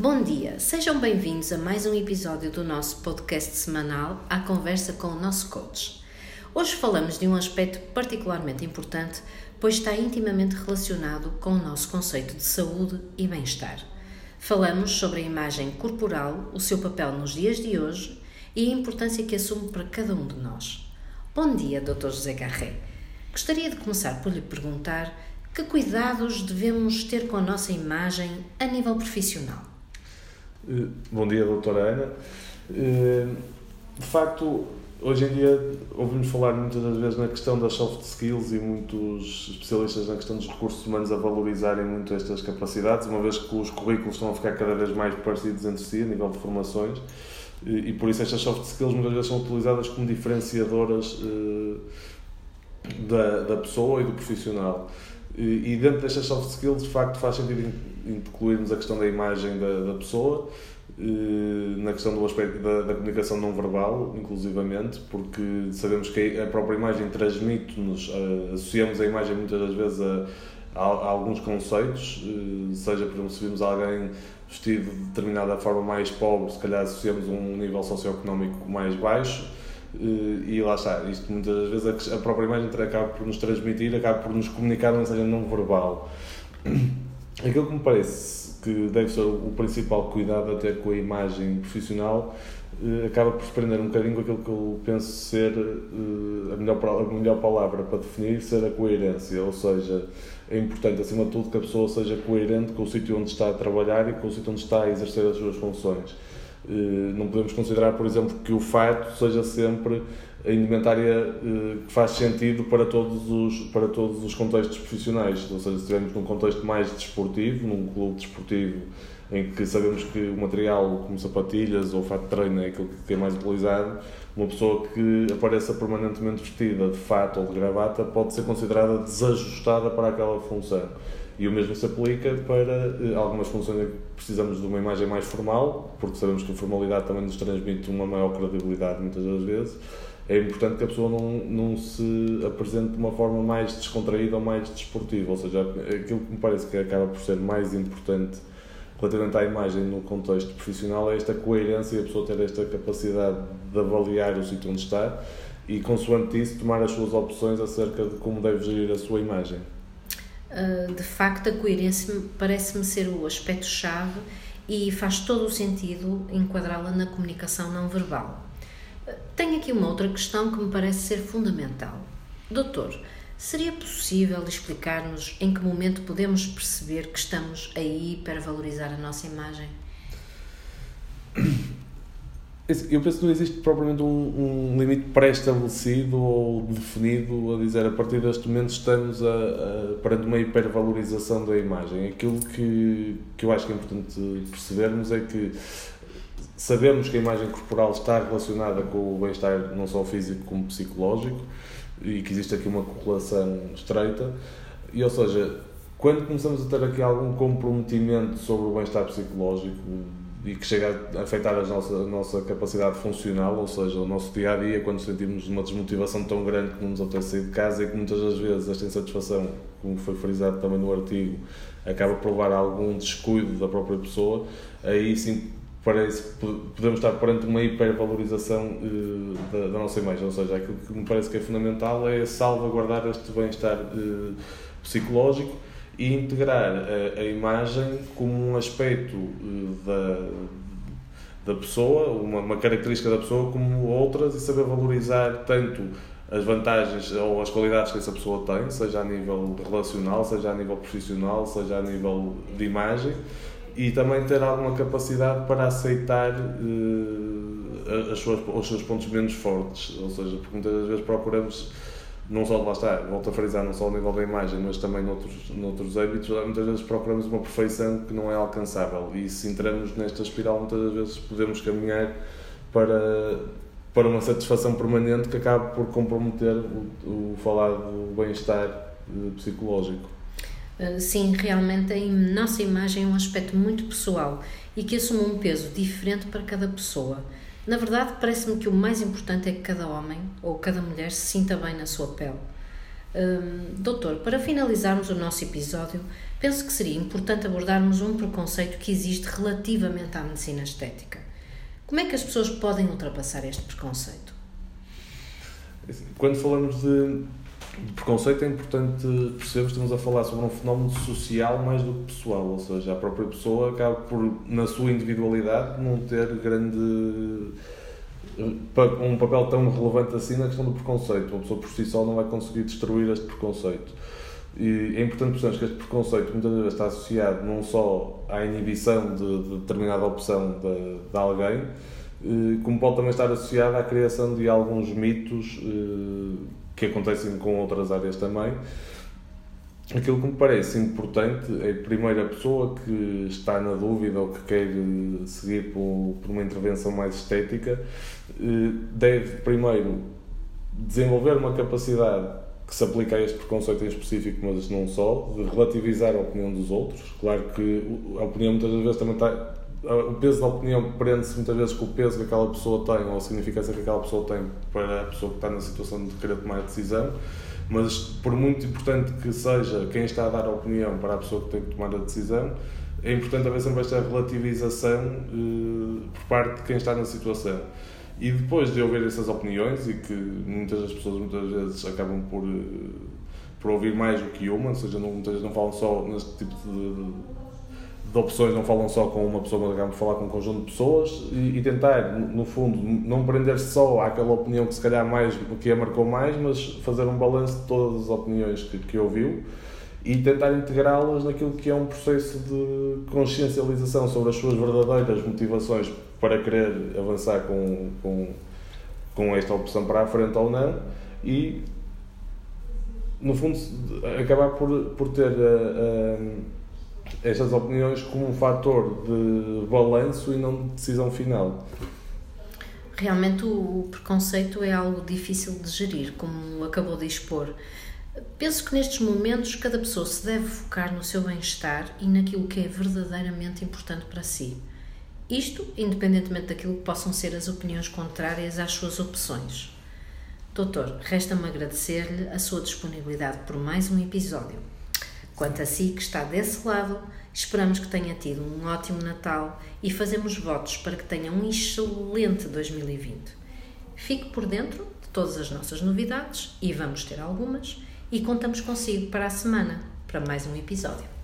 Bom dia, sejam bem-vindos a mais um episódio do nosso podcast semanal A Conversa com o nosso coach. Hoje falamos de um aspecto particularmente importante, pois está intimamente relacionado com o nosso conceito de saúde e bem-estar. Falamos sobre a imagem corporal, o seu papel nos dias de hoje e a importância que assume para cada um de nós. Bom dia, Dr. José Garré. Gostaria de começar por lhe perguntar que cuidados devemos ter com a nossa imagem a nível profissional. Eh, bom dia, doutora Ana. Eh, de facto, hoje em dia ouvimos falar muitas das vezes na questão das soft skills e muitos especialistas na questão dos recursos humanos a valorizarem muito estas capacidades, uma vez que os currículos estão a ficar cada vez mais parecidos entre si a nível de formações e, por isso estas soft skills muitas vezes são utilizadas como diferenciadoras eh, da, da pessoa e do profissional. E, dentro destas soft skills, de facto, faz sentido incluirmos a questão da imagem da, da pessoa, na questão do aspecto da, da, comunicação não verbal, inclusivamente, porque sabemos que a própria imagem transmite-nos, associamos a imagem muitas das vezes a, a, a, alguns conceitos, seja, por exemplo, se vimos alguém vestido de determinada forma mais pobre, se calhar associamos um nível socioeconómico mais baixo, e lá está, isto muitas vezes a própria imagem acaba por nos transmitir, acaba por nos comunicar uma mensagem não verbal. Aquilo que me parece que deve ser o principal cuidado até com a imagem profissional eh, acaba por se prender um bocadinho com aquilo que eu penso ser eh, a melhor, a melhor palavra para definir, ser a coerência, ou seja, é importante acima de tudo que a pessoa seja coerente com o sítio onde está a trabalhar e com o sítio onde está a exercer as suas funções eh, não podemos considerar, por exemplo, que o fato seja sempre a indumentária eh, que faz sentido para todos os, para todos os contextos profissionais. Ou seja, se estivermos num contexto mais desportivo, num clube desportivo em que sabemos que o material como sapatilhas ou fato de treino é aquilo que é mais utilizado, uma pessoa que apareça permanentemente vestida de fato ou de gravata pode ser considerada desajustada para aquela função. E o mesmo se aplica para eh, algumas funções em que precisamos de uma imagem mais formal, porque sabemos que a formalidade também nos transmite uma maior credibilidade muitas das vezes. É importante que a pessoa não, não se apresente de uma forma mais descontraída ou mais desportiva, ou seja, aquilo que me parece que acaba por ser mais importante relativamente à imagem no contexto profissional é esta coerência e a pessoa ter esta capacidade de avaliar o sítio onde está e, consoante isso, tomar as suas opções acerca de como deve gerir a sua imagem. Ah, de facto, a coerência parece-me ser o aspecto-chave e faz todo o sentido enquadrá-la na comunicação não verbal. Ah, tenho aqui uma outra questão que me parece ser fundamental. Doutor, seria possível explicar-nos em que momento podemos perceber que estamos a hipervalorizar a nossa imagem? Eu penso que não existe propriamente um, um limite pré-estabelecido ou definido a dizer a partir deste momento estamos a, a, perante uma hipervalorização da imagem. Aquilo que, que eu acho que é importante percebermos é que sabemos que a imagem corporal está relacionada com o bem-estar não só físico como psicológico e que existe aqui uma correlação estreita. E, ou seja, quando começamos a ter aqui algum comprometimento sobre o bem-estar psicológico, e que chega a afetar a nossa, a nossa capacidade funcional, ou seja, o nosso dia a dia, quando sentimos uma desmotivação tão grande que não nos apetece sair de casa e que muitas das vezes esta insatisfação, como foi frisado também no artigo, acaba por levar a algum descuido da própria pessoa, aí sim parece podemos estar perante uma hipervalorização uh, da, da, nossa imagem, ou seja, aquilo que me parece que é fundamental é salvaguardar este bem-estar uh, psicológico e integrar a, a imagem como um aspecto uh, da, da pessoa, uma, uma característica da pessoa, como outras e saber valorizar tanto as vantagens ou as qualidades que essa pessoa tem, seja a nível relacional, seja a nível profissional, seja a nível de imagem, e também ter alguma capacidade para aceitar uh, as suas, os seus pontos menos fortes, ou seja, porque muitas vezes procuramos não só, lá está, volto a frisar, não só ao nível da imagem, mas também noutros, noutros âmbitos, muitas vezes procuramos uma perfeição que não é alcançável e se entramos nesta espiral, muitas vezes podemos caminhar para, para uma satisfação permanente que acaba por comprometer o, o falado bem-estar eh, psicológico. Eh, sim, realmente a nossa imagem é um aspecto muito pessoal e que assume um peso diferente para cada pessoa. Na verdade, parece-me que o mais importante é que cada homem ou cada mulher se sinta bem na sua pele. Hum, doutor, para finalizarmos o nosso episódio, penso que seria importante abordarmos um preconceito que existe relativamente à medicina estética. Como é que as pessoas podem ultrapassar este preconceito? Quando falamos de, de preconceito, é importante perceber que estamos a falar sobre um fenómeno social mais do que pessoal, ou seja, a própria pessoa acaba por, na sua individualidade, não ter grande um papel tão relevante assim na questão do preconceito. Uma pessoa por si só não vai conseguir destruir este preconceito. E é importante percebermos que este preconceito muitas vezes está associado não só à inibição de, de determinada opção de, de, alguém, eh, como pode também estar associado à criação de alguns mitos eh, que acontecem com outras áreas também. Aquilo que me parece importante é, primeiro, a pessoa que está na dúvida ou que quer seguir por, por uma intervenção mais estética, eh, deve primeiro desenvolver uma capacidade que se aplica a este preconceito em específico, mas não só, de relativizar a opinião dos outros. Claro que a opinião muitas vezes também está. O peso da opinião prende-se muitas vezes com o peso que aquela pessoa tem ou a significância que aquela pessoa tem para a pessoa que está na situação de querer tomar a decisão. Mas, por muito importante que seja quem está a dar a opinião para a pessoa que tem que tomar a decisão, é importante haver sempre esta relativização eh, por parte de quem está na situação. E depois de ouvir essas opiniões, e que muitas das pessoas muitas vezes acabam por, eh, por ouvir mais do que uma, ou seja, não, muitas vezes não falam só neste tipo de, de opções, não falam só com uma pessoa, mas acabam por falar com um conjunto de pessoas e, e tentar, no fundo, não prender-se só àquela opinião que se calhar mais, que a marcou mais, mas fazer um balanço de todas as opiniões que, que ouviu e tentar integrá-las naquilo que é um processo de consciencialização sobre as suas verdadeiras motivações para querer avançar com, com, com esta opção para a frente ou não e no fundo acabar por, por ter uh, uh, estas opiniões como um fator de balanço e não de decisão final. Realmente o preconceito é algo difícil de gerir, como acabou de expor. Penso que nestes momentos cada pessoa se deve focar no seu bem-estar e naquilo que é verdadeiramente importante para si. Isto independentemente daquilo que possam ser as opiniões contrárias às suas opções. Doutor, resta-me agradecer-lhe a sua disponibilidade por mais um episódio. Quanto a si que está desse lado, esperamos que tenha tido um ótimo Natal e fazemos votos para que tenha um excelente 2020. Fique por dentro de todas as nossas novidades, e vamos ter algumas, e contamos consigo para a semana, para mais um episódio.